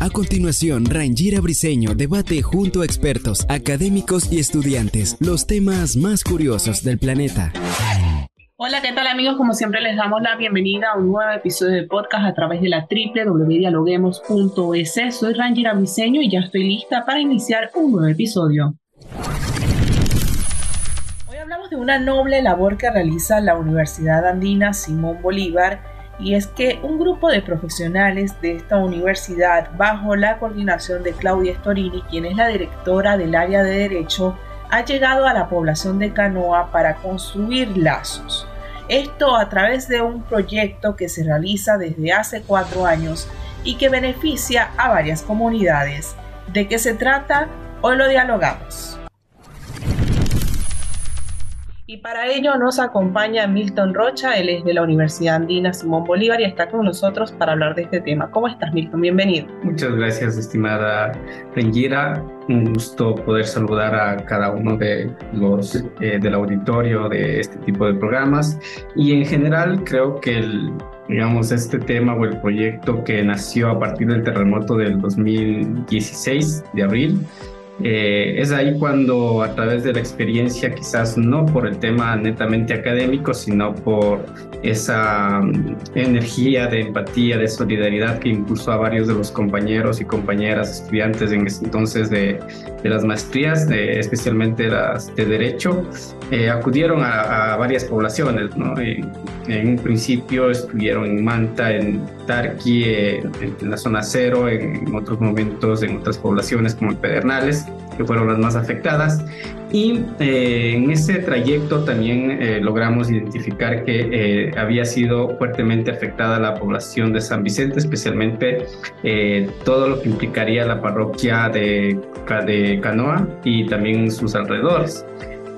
A continuación, Rangira Briseño debate junto a expertos, académicos y estudiantes los temas más curiosos del planeta. Hola, ¿qué tal amigos? Como siempre les damos la bienvenida a un nuevo episodio de podcast a través de la www.dialoguemos.es. Soy Rangira Briseño y ya estoy lista para iniciar un nuevo episodio. Hoy hablamos de una noble labor que realiza la Universidad Andina Simón Bolívar y es que un grupo de profesionales de esta universidad, bajo la coordinación de Claudia Storini, quien es la directora del área de Derecho, ha llegado a la población de Canoa para construir lazos. Esto a través de un proyecto que se realiza desde hace cuatro años y que beneficia a varias comunidades. ¿De qué se trata? Hoy lo dialogamos. Y para ello nos acompaña Milton Rocha, él es de la Universidad Andina Simón Bolívar y está con nosotros para hablar de este tema. ¿Cómo estás, Milton? Bienvenido. Muchas gracias, estimada Rengira. Un gusto poder saludar a cada uno de los eh, del auditorio de este tipo de programas. Y en general creo que el, digamos, este tema o el proyecto que nació a partir del terremoto del 2016 de abril, eh, es ahí cuando a través de la experiencia, quizás no por el tema netamente académico, sino por esa mm, energía de empatía, de solidaridad que impulsó a varios de los compañeros y compañeras estudiantes en ese entonces de, las maestrías, especialmente las de Derecho, eh, acudieron a, varias poblaciones. ¿no? En un principio estuvieron en Manta, en Tarqui, en, en la zona cero, en otros momentos en otras poblaciones como en Pedernales que fueron las más afectadas. Y eh, en ese trayecto también eh, logramos identificar que eh, había sido fuertemente afectada la población de San Vicente, especialmente todo lo que implicaría la parroquia de, de Canoa y también sus alrededores.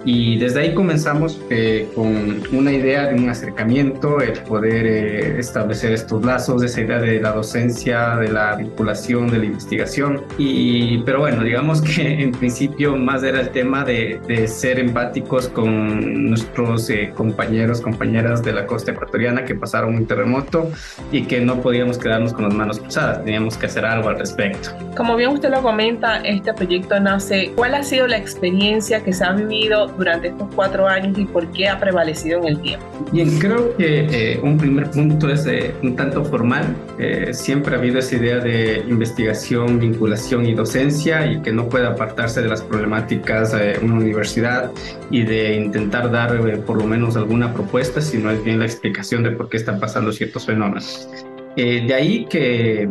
Y desde ahí comenzamos eh, con una idea de un acercamiento, el poder eh, establecer estos lazos, esa idea de la docencia, de la vinculación, de la investigación. Y, pero bueno, digamos que en principio más era el tema de, de ser empáticos con nuestros eh, compañeros, compañeras de la costa ecuatoriana que pasaron un terremoto y que no podíamos quedarnos con las manos cruzadas, teníamos que hacer algo al respecto. Como bien usted lo comenta, este proyecto nace. ¿Cuál ha sido la experiencia que se ha vivido durante estos cuatro años y por qué ha prevalecido en el tiempo? Bien, creo que eh, un primer punto es eh, un tanto formal. Eh, siempre ha habido esa idea de investigación, vinculación y docencia y que no puede apartarse de las problemáticas de una universidad y de intentar dar por lo menos alguna propuesta, sino es bien la explicación de por qué están pasando ciertos fenómenos. De ahí que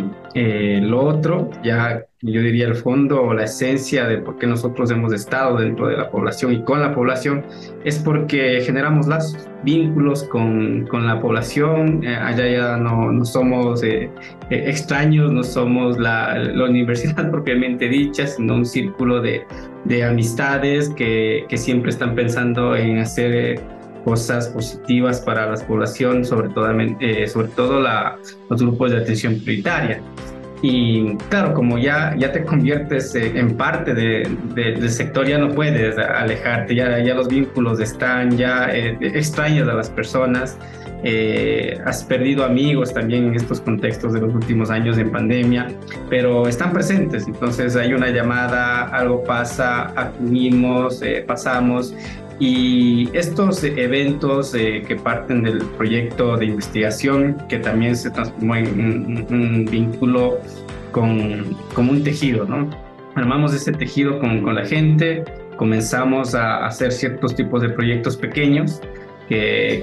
lo otro, ya yo diría el fondo o la esencia de por qué nosotros hemos estado dentro de la población y con la población es porque generamos lazos, vínculos con, con la población, eh, allá ya no, no somos eh, eh, extraños, no somos la, la, universidad propiamente dicha, sino un círculo de, de amistades que, que, siempre están pensando en hacer cosas positivas para la población, sobre todo, sobre todo la, los grupos de atención prioritaria. Y claro, como ya, ya te conviertes eh, en parte de, del sector, ya no puedes alejarte, ya, ya los vínculos están, ya eh, extrañas a las personas, eh, has perdido amigos también en estos contextos de los últimos años en pandemia, pero están presentes, entonces hay una llamada, algo pasa, acudimos, pasamos y estos eventos eh, que parten del proyecto de investigación, que también se transformó en un, vínculo con, como un tejido, ¿no? Armamos ese tejido con, con la gente, comenzamos a hacer ciertos tipos de proyectos pequeños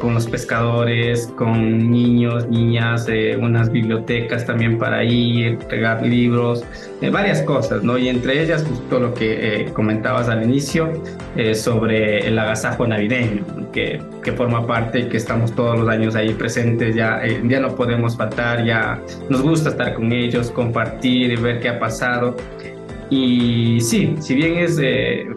con los pescadores, con niños, niñas, eh, unas bibliotecas también para ir, entregar libros, eh, varias cosas, ¿no? Y entre ellas justo lo que eh, comentabas al inicio sobre el agasajo navideño, que, que forma parte y que estamos todos los años ahí presentes, ya, ya no podemos faltar, ya nos gusta estar con ellos, compartir ver qué ha pasado. Y sí, si bien es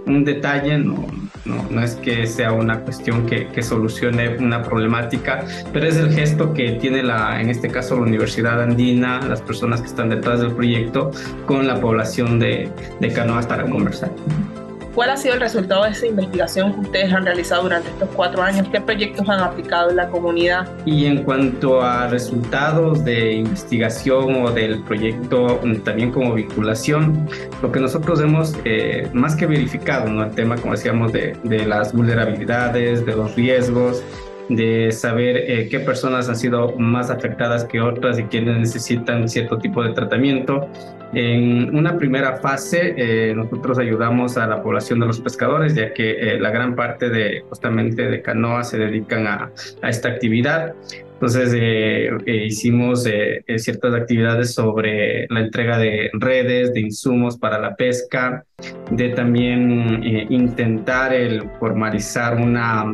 un detalle, no, no, no es que sea una cuestión que, solucione una problemática, pero es el gesto que tiene la, en este caso la Universidad Andina, las personas que están detrás del proyecto, con la población de, de Canoas para conversar. ¿Cuál ha sido el resultado de esa investigación que ustedes han realizado durante estos cuatro años? ¿Qué proyectos han aplicado en la comunidad? Y en cuanto a resultados de investigación o del proyecto, mm, también como vinculación, lo que nosotros hemos eh, más que verificado, ¿no? el tema, como decíamos, de, de las vulnerabilidades, de los riesgos, de saber eh, qué personas han sido más afectadas que otras y quienes necesitan cierto tipo de tratamiento. En una primera fase, eh, nosotros ayudamos a la población de los pescadores, ya que eh, la gran parte de justamente de canoa se dedican a, a esta actividad. Entonces hicimos ciertas actividades sobre la entrega de redes, de insumos para la pesca, de también intentar formalizar una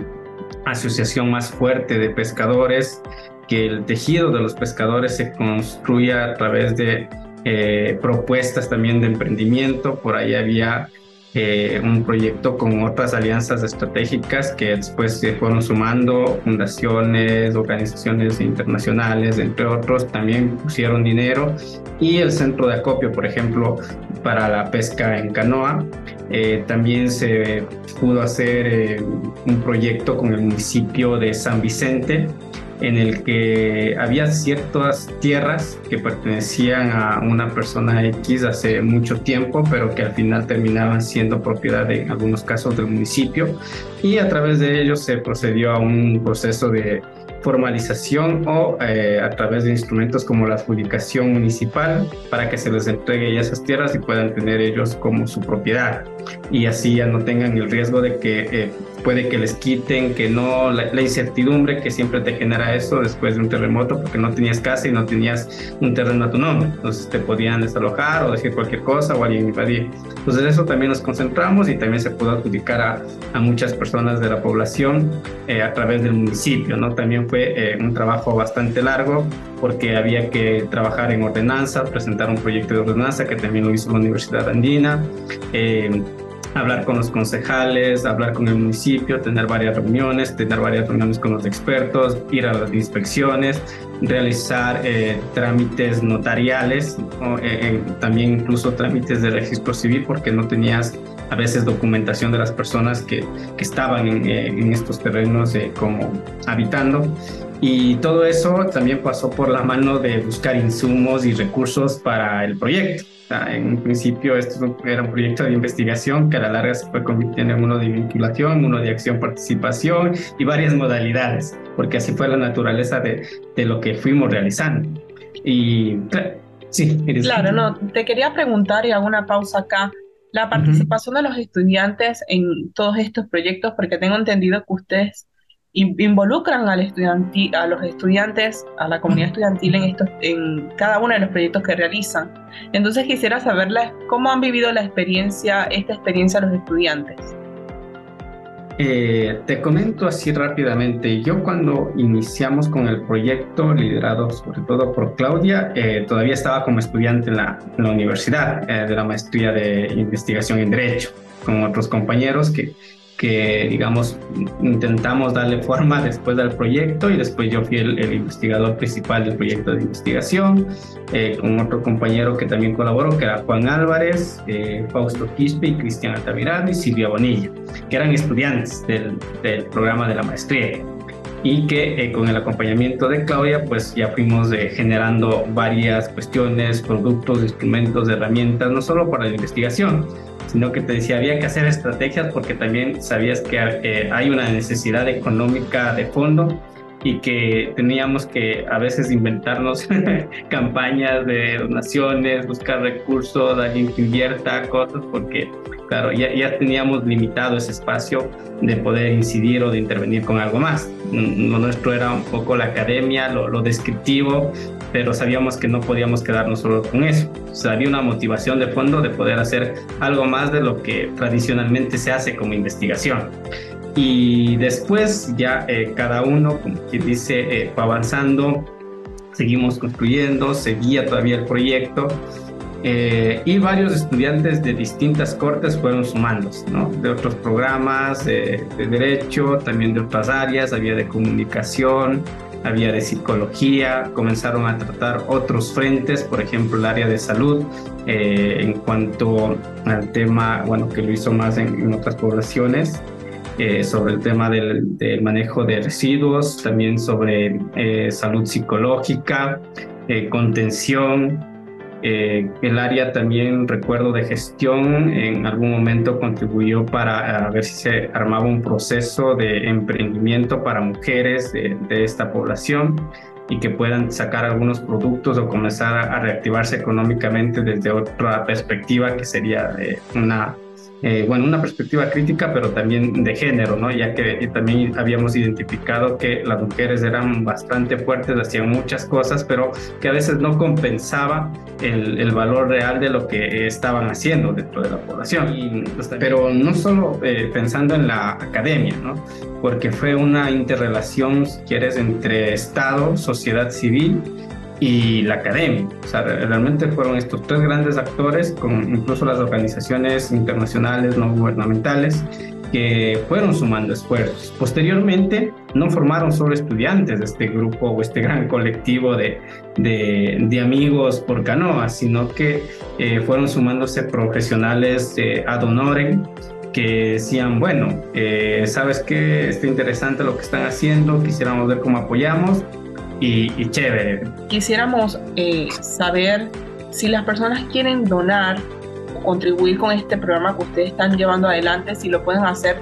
asociación más fuerte de pescadores, que el tejido de los pescadores se construya a través de eh, propuestas también de emprendimiento. Por ahí había eh, un proyecto con otras alianzas estratégicas que después se fueron sumando, fundaciones, organizaciones internacionales, entre otros, también pusieron dinero y el centro de acopio, por ejemplo, para la pesca en canoa. Eh, también se pudo hacer eh, un proyecto con el municipio de San Vicente en el que había ciertas tierras que pertenecían a una persona X hace mucho tiempo, pero que al final terminaban siendo propiedad en algunos casos del municipio. Y a través de ellos se procedió a un proceso de formalización o eh, a través de instrumentos como la adjudicación municipal para que se les entregue ya esas tierras y puedan tener ellos como su propiedad y así ya no tengan el riesgo de que eh, puede que les quiten, que no, la, incertidumbre que siempre te genera eso después de un terremoto porque no tenías casa y no tenías un terreno a tu nombre, entonces te podían desalojar o decir cualquier cosa o alguien invadir. Entonces eso también nos concentramos y también se pudo adjudicar a, a muchas personas de la población eh, a través del municipio, ¿no? También fue eh, un trabajo bastante largo porque había que trabajar en ordenanza, presentar un proyecto de ordenanza que también lo hizo la Universidad Andina. Eh, hablar con los concejales, hablar con el municipio, tener varias reuniones, tener varias reuniones con los expertos, ir a las inspecciones, realizar eh, trámites notariales, eh, también incluso trámites de registro civil, porque no tenías a veces documentación de las personas que, que estaban en, eh, en, estos terrenos como habitando. Y todo eso también pasó por la mano de buscar insumos y recursos para el proyecto. En un principio esto era un proyecto de investigación que a la larga se fue convirtiendo en uno de vinculación, uno de acción participación y varias modalidades, porque así fue la naturaleza de, de lo que fuimos realizando. Y sí, claro, no, te quería preguntar y hago una pausa acá. La participación de los estudiantes en todos estos proyectos, porque tengo entendido que ustedes involucran al a los estudiantes, a la comunidad estudiantil en, estos, en cada uno de los proyectos que realizan. Entonces quisiera saberles cómo han vivido la experiencia, esta experiencia los estudiantes. Eh, te comento así rápidamente, yo cuando iniciamos con el proyecto, liderado sobre todo por Claudia, eh, todavía estaba como estudiante en la, en la universidad eh, de la maestría de investigación en Derecho, con otros compañeros que que, digamos, intentamos darle forma después del proyecto y después yo fui el, investigador principal del proyecto de investigación, eh, con otro compañero que también colaboró, que era Juan Álvarez, eh, Fausto Quispe y Cristian Altamirano y Silvia Bonilla, que eran estudiantes del, del programa de la maestría. Y que eh, con el acompañamiento de Claudia pues ya fuimos generando varias cuestiones, productos, instrumentos, herramientas, no solo para la investigación, sino que te decía, había que hacer estrategias porque también sabías que eh, hay una necesidad económica de fondo y que teníamos que a veces inventarnos campañas de donaciones, buscar recursos, alguien que invierta cosas, porque claro, ya, ya teníamos limitado ese espacio de poder incidir o de intervenir con algo más. Lo nuestro era un poco la academia, lo, lo descriptivo, pero sabíamos que no podíamos quedarnos solo con eso. O sea, había una motivación de fondo de poder hacer algo más de lo que tradicionalmente se hace como investigación. Y después ya eh, cada uno, como quien dice, eh, fue avanzando, seguimos construyendo, seguía todavía el proyecto eh, y varios estudiantes de distintas cortes fueron sumándose, ¿no? De otros programas de derecho, también de otras áreas, había de comunicación, había de psicología, comenzaron a tratar otros frentes, por ejemplo el área de salud, en cuanto al tema, bueno, que lo hizo más en, en otras poblaciones, eh, sobre el tema del, manejo de residuos, también sobre eh, salud psicológica, eh, contención. el área también, recuerdo, de gestión, en algún momento contribuyó para ver si se armaba un proceso de emprendimiento para mujeres de, esta población y que puedan sacar algunos productos o comenzar a reactivarse económicamente desde otra perspectiva que sería una eh, bueno, una perspectiva crítica, pero también de género, ¿no? Ya que también habíamos identificado que las mujeres eran bastante fuertes, hacían muchas cosas, pero que a veces no compensaba el, el valor real de lo que estaban haciendo dentro de la población. Y, pero no solo eh, pensando en la academia, ¿no? Porque fue una interrelación, si quieres, entre Estado, sociedad civil y la academia. O sea, realmente fueron estos tres grandes actores, con incluso las organizaciones internacionales no gubernamentales, que fueron sumando esfuerzos. Posteriormente, no formaron solo estudiantes de este grupo o este gran colectivo de, de, amigos por canoa, sino que eh, fueron sumándose profesionales de ad honorem que decían, bueno, eh, sabes que está interesante lo que están haciendo, quisiéramos ver cómo apoyamos, y, chévere. Quisiéramos eh, saber si las personas quieren donar o contribuir con este programa que ustedes están llevando adelante, si lo pueden hacer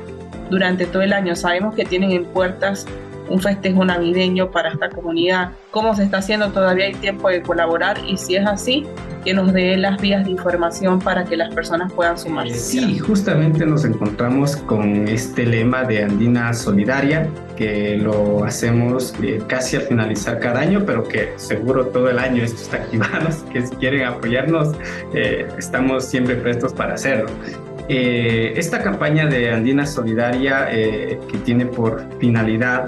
durante todo el año. Sabemos que tienen en puertas un festejo navideño para esta comunidad. ¿Cómo se está haciendo? Todavía hay tiempo de colaborar y si es así, que nos dé las vías de información para que las personas puedan sumarse. Sí, justamente nos encontramos con este lema de Andina Solidaria, que lo hacemos eh, casi al finalizar cada año, pero que seguro todo el año esto está activado, que si quieren apoyarnos, eh, estamos siempre prestos para hacerlo. Eh, esta campaña de Andina Solidaria, que tiene por finalidad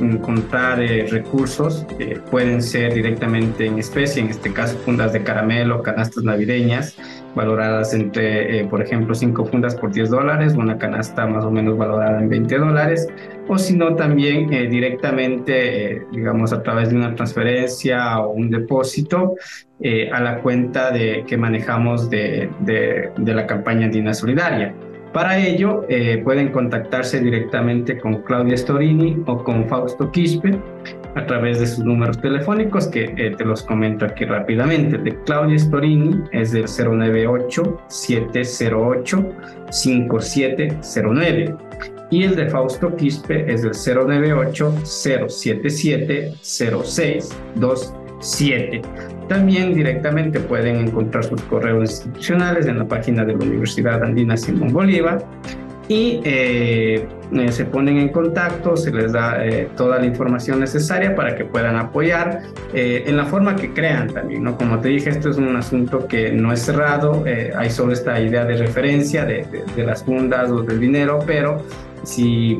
encontrar recursos, pueden ser directamente en especie, en este caso fundas de caramelo, canastas navideñas, valoradas entre, por ejemplo, 5 fundas por 10 dólares, una canasta más o menos valorada en 20 dólares, o si no también eh, directamente, eh, digamos, a través de una transferencia o un depósito eh, a la cuenta de, que manejamos de, de, la campaña Andina Solidaria. Para ello, pueden contactarse directamente con Claudia Storini o con Fausto Quispe a través de sus números telefónicos que te los comento aquí rápidamente. de Claudia Storini es del 098-708-5709 y el de Fausto Quispe es del 098-077-0627. También directamente pueden encontrar sus correos institucionales en la página de la Universidad Andina Simón Bolívar y eh, eh, se ponen en contacto, se les da eh, toda la información necesaria para que puedan apoyar en la forma que crean también, ¿no? Como te dije, esto es un asunto que no es cerrado, hay solo esta idea de referencia de, de las fundas o del dinero, pero si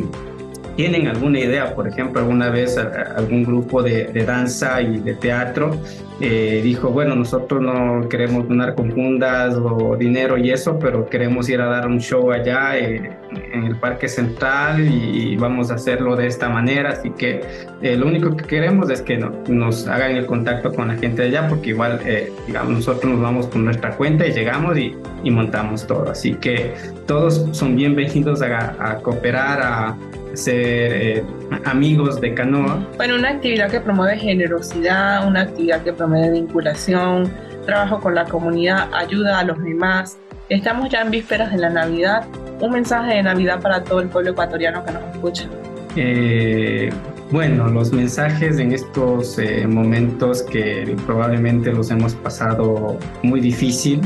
tienen alguna idea, por ejemplo, alguna vez algún grupo de, danza y de teatro eh, dijo, bueno, nosotros no queremos donar con fundas o dinero y eso, pero queremos ir a dar un show allá eh, en el Parque Central y, vamos a hacerlo de esta manera, así que eh, lo único que queremos es que nos hagan el contacto con la gente de allá, porque igual, digamos, nosotros nos vamos con nuestra cuenta y llegamos y, montamos todo, así que todos son bienvenidos a, a cooperar, a ser eh, amigos de canoa. Bueno, una actividad que promueve generosidad, una actividad que promueve vinculación, trabajo con la comunidad, ayuda a los demás. Estamos ya en vísperas de la Navidad. Un mensaje de Navidad para todo el pueblo ecuatoriano que nos escucha. Eh, Bueno, los mensajes en estos eh, momentos que probablemente los hemos pasado muy difícil,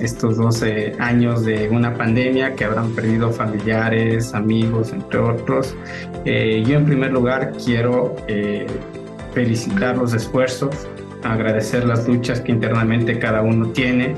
estos 12 años de una pandemia que habrán perdido familiares, amigos, entre otros. Eh, yo en primer lugar quiero eh, felicitar los esfuerzos, agradecer las luchas que internamente cada uno tiene,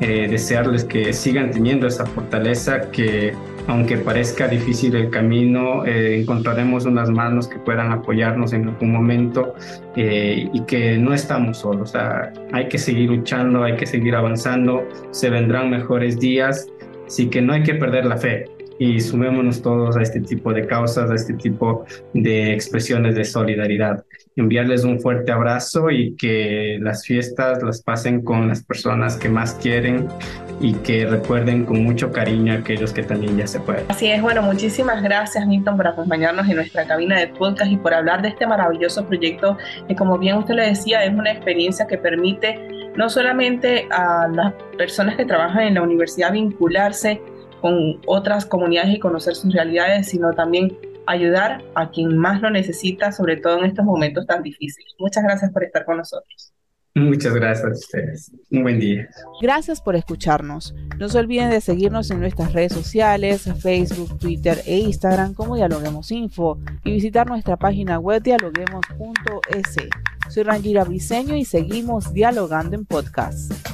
desearles que sigan teniendo esa fortaleza que aunque parezca difícil el camino, eh, encontraremos unas manos que puedan apoyarnos en algún momento eh, y que no estamos solos. O sea, hay que seguir luchando, hay que seguir avanzando, se vendrán mejores días, así que no hay que perder la fe y sumémonos todos a este tipo de causas, a este tipo de expresiones de solidaridad. Enviarles un fuerte abrazo y que las fiestas las pasen con las personas que más quieren y que recuerden con mucho cariño a aquellos que también ya se pueden. Así es, bueno, muchísimas gracias Milton por acompañarnos en nuestra cabina de podcast y por hablar de este maravilloso proyecto que como bien usted le decía es una experiencia que permite no solamente a las personas que trabajan en la universidad vincularse con otras comunidades y conocer sus realidades, sino también ayudar a quien más lo necesita, sobre todo en estos momentos tan difíciles. Muchas gracias por estar con nosotros. Muchas gracias a ustedes. Un buen día. Gracias por escucharnos. No se olviden de seguirnos en nuestras redes sociales, Facebook, Twitter e Instagram como Dialoguemos Info y visitar nuestra página web dialoguemos.es. Soy Rangira Briseño y seguimos dialogando en podcast.